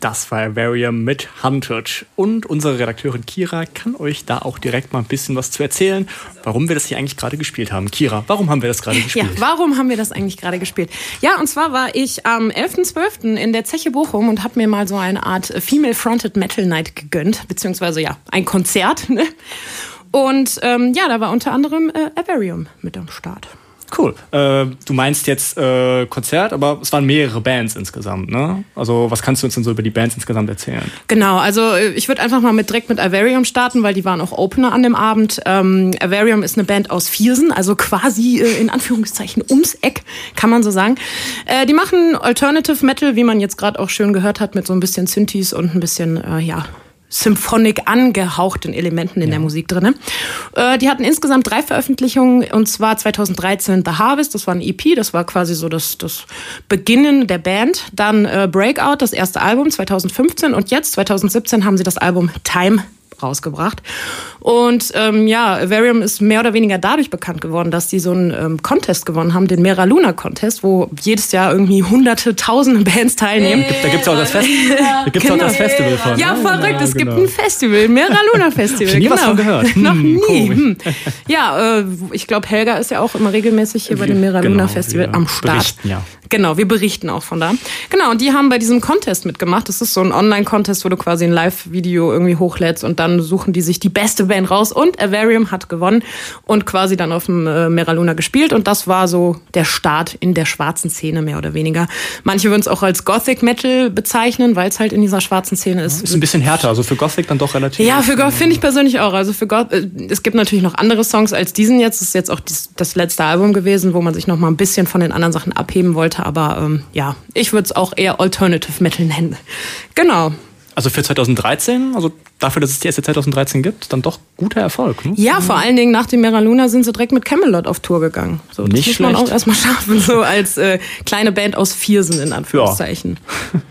Das war Varium mit Hunted. Und unsere Redakteurin Kira kann euch da auch direkt mal ein bisschen was zu erzählen, warum wir das hier eigentlich gerade gespielt haben. Kira, warum haben wir das gerade gespielt? Ja, warum haben wir das eigentlich gerade gespielt? Ja, und zwar war ich am 11.12. in der Zeche Bochum und habe mir mal so eine Art Female Fronted Metal Night gegönnt, beziehungsweise ja, ein Konzert. Ne? Und ähm, ja, da war unter anderem äh, Avarium mit am Start. Cool. Äh, du meinst jetzt äh, Konzert, aber es waren mehrere Bands insgesamt, ne? Also was kannst du uns denn so über die Bands insgesamt erzählen? Genau, also äh, ich würde einfach mal mit direkt mit Avarium starten, weil die waren auch Opener an dem Abend. Ähm, Avarium ist eine Band aus Viersen, also quasi äh, in Anführungszeichen ums Eck, kann man so sagen. Äh, die machen Alternative Metal, wie man jetzt gerade auch schön gehört hat, mit so ein bisschen Synthes und ein bisschen, äh, ja, Symphonic angehauchten Elementen in ja. der Musik drin. Äh, die hatten insgesamt drei Veröffentlichungen und zwar 2013 The Harvest, das war ein EP, das war quasi so das, das Beginnen der Band. Dann äh, Breakout, das erste Album 2015 und jetzt 2017 haben sie das Album Time rausgebracht. Und ähm, ja, Varium ist mehr oder weniger dadurch bekannt geworden, dass die so einen ähm, Contest gewonnen haben, den Mera Luna Contest, wo jedes Jahr irgendwie hunderte, tausende Bands teilnehmen. Äh, da gibt es auch das, Fest ja. da gibt's genau. auch das Festival von. Ja, ne? verrückt, ja, es genau. gibt ein Festival, Mera Luna Festival. Ich nie genau. was von gehört. Noch hm, nie. Hm. Ja, äh, ich glaube, Helga ist ja auch immer regelmäßig hier bei dem Mera Luna genau, Festival am Start. Ja. Genau, wir berichten auch von da. Genau, und die haben bei diesem Contest mitgemacht. Das ist so ein Online-Contest, wo du quasi ein Live-Video irgendwie hochlädst und dann suchen die sich die beste Band raus. Und Avarium hat gewonnen und quasi dann auf dem äh, Meraluna gespielt. Und das war so der Start in der schwarzen Szene, mehr oder weniger. Manche würden es auch als Gothic Metal bezeichnen, weil es halt in dieser schwarzen Szene ist. Ist ein bisschen härter, also für Gothic dann doch relativ. Ja, für Gothic finde ich persönlich auch. Also für Gott, äh, es gibt natürlich noch andere Songs als diesen jetzt. Das ist jetzt auch das, das letzte Album gewesen, wo man sich noch mal ein bisschen von den anderen Sachen abheben wollte. Aber ähm, ja, ich würde es auch eher Alternative Metal nennen. Genau. Also für 2013, also dafür, dass es die erste 2013 gibt, dann doch guter Erfolg. Ne? Ja, vor allen Dingen nach dem Mera Luna sind sie direkt mit Camelot auf Tour gegangen. So, das Nicht muss schlecht. man auch erstmal schaffen, so als äh, kleine Band aus Viersen in Anführungszeichen.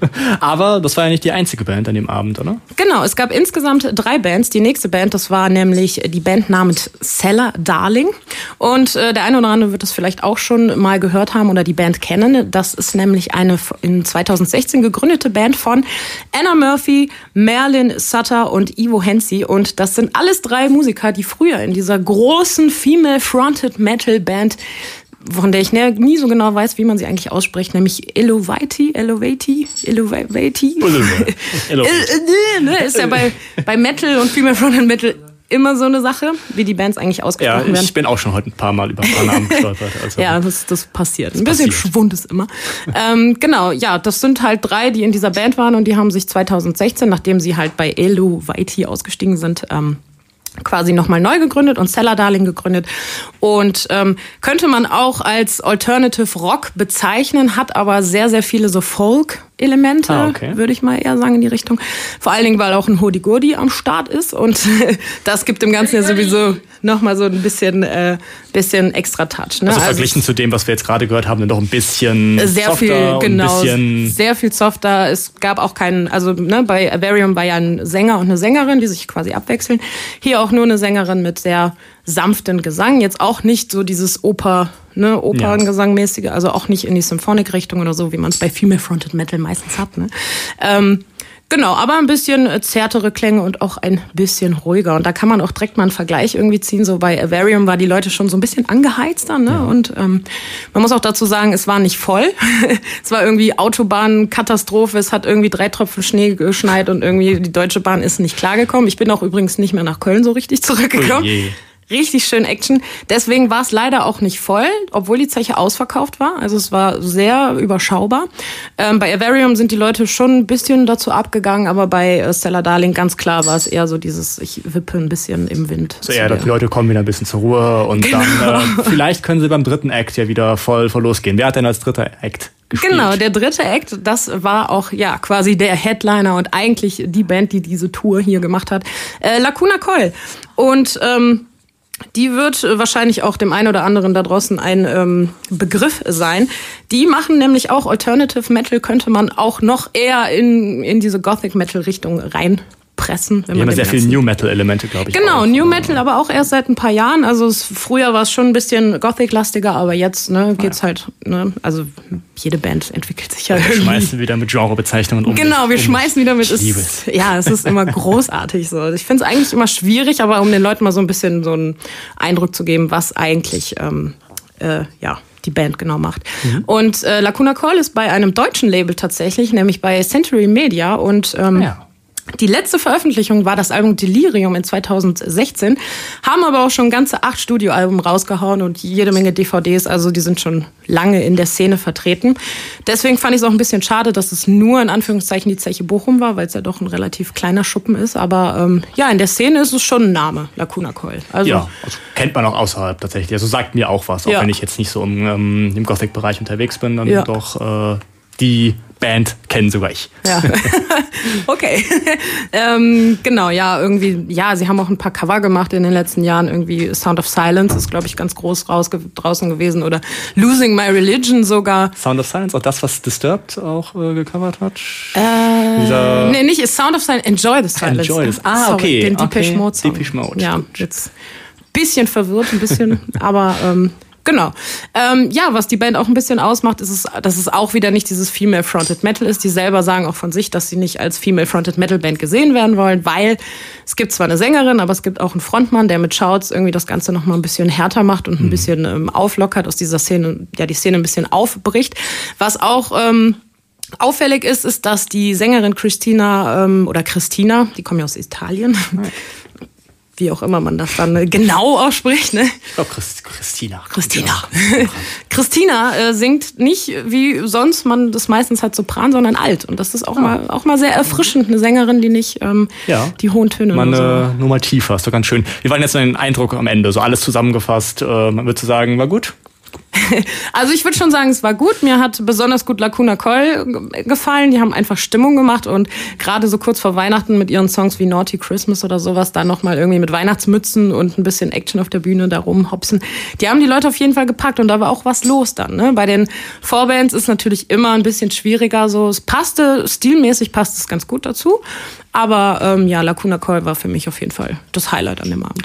Ja. Aber das war ja nicht die einzige Band an dem Abend, oder? Genau, es gab insgesamt drei Bands. Die nächste Band, das war nämlich die Band namens Cellar Darling. Und äh, der eine oder andere wird das vielleicht auch schon mal gehört haben oder die Band kennen. Das ist nämlich eine in 2016 gegründete Band von Anna Murphy, Merlin Sutter und Ivo Hensi. Und das sind alles drei Musiker, die früher in dieser großen Female-Fronted Metal Band von der ich nie so genau weiß, wie man sie eigentlich ausspricht, nämlich Elovati, Elovati, Elovati. Ist ja bei, bei Metal und Female Fronted Metal immer so eine Sache, wie die Bands eigentlich ausgesprochen werden. Ja, ich bin auch schon heute ein paar Mal über ein paar Namen gestolpert. Also ja, das, das passiert. Das ein bisschen passiert. Schwund ist immer. ähm, genau, ja, das sind halt drei, die in dieser Band waren und die haben sich 2016, nachdem sie halt bei Elo Whitey ausgestiegen sind, ähm, quasi nochmal neu gegründet und Cellar Darling gegründet und ähm, könnte man auch als Alternative Rock bezeichnen, hat aber sehr, sehr viele so Folk Elemente, ah, okay. würde ich mal eher sagen, in die Richtung. Vor allen Dingen, weil auch ein Hodi Gurdi am Start ist und das gibt dem Ganzen ja sowieso nochmal so ein bisschen, äh, bisschen extra Touch. Ne? Also, also verglichen zu dem, was wir jetzt gerade gehört haben, noch ein bisschen sehr softer viel, genau, bisschen sehr viel softer. Es gab auch keinen, also ne, bei Avarium war ja ein Sänger und eine Sängerin, die sich quasi abwechseln. Hier auch nur eine Sängerin mit sehr sanften Gesang. Jetzt auch nicht so dieses Oper, ne, Operngesangmäßige, also auch nicht in die Symphonic-Richtung oder so, wie man es bei Female Fronted Metal meistens hat. Ne? Ähm, Genau, aber ein bisschen äh, zärtere Klänge und auch ein bisschen ruhiger. Und da kann man auch direkt mal einen Vergleich irgendwie ziehen. So bei Avarium war die Leute schon so ein bisschen angeheizter. Ne? Ja. Und ähm, man muss auch dazu sagen, es war nicht voll. es war irgendwie Autobahnkatastrophe. Es hat irgendwie drei Tropfen Schnee geschneit und irgendwie die Deutsche Bahn ist nicht klargekommen. Ich bin auch übrigens nicht mehr nach Köln so richtig zurückgekommen. Oh richtig schön Action. Deswegen war es leider auch nicht voll, obwohl die Zeche ausverkauft war. Also es war sehr überschaubar. Ähm, bei Avarium sind die Leute schon ein bisschen dazu abgegangen, aber bei äh, Stella Darling ganz klar war es eher so dieses, ich wippe ein bisschen im Wind. So eher, die Leute kommen wieder ein bisschen zur Ruhe und genau. dann äh, vielleicht können sie beim dritten Act ja wieder voll, voll losgehen. Wer hat denn als dritter Act Gespielt. Genau, der dritte Act, das war auch ja quasi der Headliner und eigentlich die Band, die diese Tour hier gemacht hat, äh, Lacuna Coil. Und ähm, die wird wahrscheinlich auch dem einen oder anderen da draußen ein ähm, Begriff sein. Die machen nämlich auch Alternative Metal, könnte man auch noch eher in, in diese Gothic Metal Richtung rein pressen. Wenn man sehr viele New Metal-Elemente, glaube ich. Genau, auch. New Metal, aber auch erst seit ein paar Jahren. Also es, früher war es schon ein bisschen Gothic-lastiger, aber jetzt ne, geht's ja. halt, ne, also jede Band entwickelt sich ja wir irgendwie. Wir schmeißen wieder mit Genrebezeichnungen um. Genau, wir um schmeißen wieder mit. Ist, ja, es ist immer großartig so. Ich finde es eigentlich immer schwierig, aber um den Leuten mal so ein bisschen so einen Eindruck zu geben, was eigentlich ähm, äh, ja die Band genau macht. Mhm. Und äh, Lacuna Call ist bei einem deutschen Label tatsächlich, nämlich bei Century Media und ähm, ja. Die letzte Veröffentlichung war das Album Delirium in 2016, haben aber auch schon ganze acht Studioalben rausgehauen und jede Menge DVDs, also die sind schon lange in der Szene vertreten. Deswegen fand ich es auch ein bisschen schade, dass es nur in Anführungszeichen die Zeche Bochum war, weil es ja doch ein relativ kleiner Schuppen ist. Aber ähm, ja, in der Szene ist es schon ein Name, Lacuna Coil. Also, ja, also kennt man auch außerhalb tatsächlich. Also sagt mir auch was, auch ja. wenn ich jetzt nicht so im, ähm, im Gothic-Bereich unterwegs bin, dann ja. doch äh, die Band kennen sogar ich. Ja. okay. ähm, genau, ja, irgendwie, ja, sie haben auch ein paar Cover gemacht in den letzten Jahren. Irgendwie Sound of Silence ist, glaube ich, ganz groß raus, draußen gewesen. Oder Losing My Religion sogar. Sound of Silence, auch das, was Disturbed auch äh, gecovert hat? Äh, Dieser nee, nicht Sound of Silence, Enjoy the Silence. Enjoy the Ah, Sorry, okay. Den Depeche okay. Mode Song. Depeche Mode. Ja, jetzt bisschen verwirrt, ein bisschen, aber ähm, Genau. Ähm, ja, was die Band auch ein bisschen ausmacht, ist es, dass es auch wieder nicht dieses Female-Fronted Metal ist. Die selber sagen auch von sich, dass sie nicht als Female-Fronted Metal Band gesehen werden wollen, weil es gibt zwar eine Sängerin, aber es gibt auch einen Frontmann, der mit Shouts irgendwie das Ganze nochmal ein bisschen härter macht und ein mhm. bisschen ähm, auflockert, aus dieser Szene, ja, die Szene ein bisschen aufbricht. Was auch, ähm, Auffällig ist, ist, dass die Sängerin Christina ähm, oder Christina, die kommen ja aus Italien, wie auch immer man das dann äh, genau ausspricht. Ne? Glaube Christina. Christina. Christina äh, singt nicht wie sonst man das meistens hat Sopran, sondern alt. Und das ist auch, ah. mal, auch mal sehr erfrischend. Eine Sängerin, die nicht ähm, ja. die hohen Töne man, so. äh, nur mal tiefer. Ist doch ganz schön. Wir waren jetzt einen Eindruck am Ende. So alles zusammengefasst. Äh, man würde sagen, war gut. Also ich würde schon sagen, es war gut. Mir hat besonders gut Lacuna Coil gefallen. Die haben einfach Stimmung gemacht und gerade so kurz vor Weihnachten mit ihren Songs wie Naughty Christmas oder sowas, da nochmal irgendwie mit Weihnachtsmützen und ein bisschen Action auf der Bühne da rumhopsen. Die haben die Leute auf jeden Fall gepackt und da war auch was los dann. Ne? Bei den Vorbands ist natürlich immer ein bisschen schwieriger. So, es passte, stilmäßig passt es ganz gut dazu. Aber ähm, ja, Lacuna Coil war für mich auf jeden Fall das Highlight an dem Abend.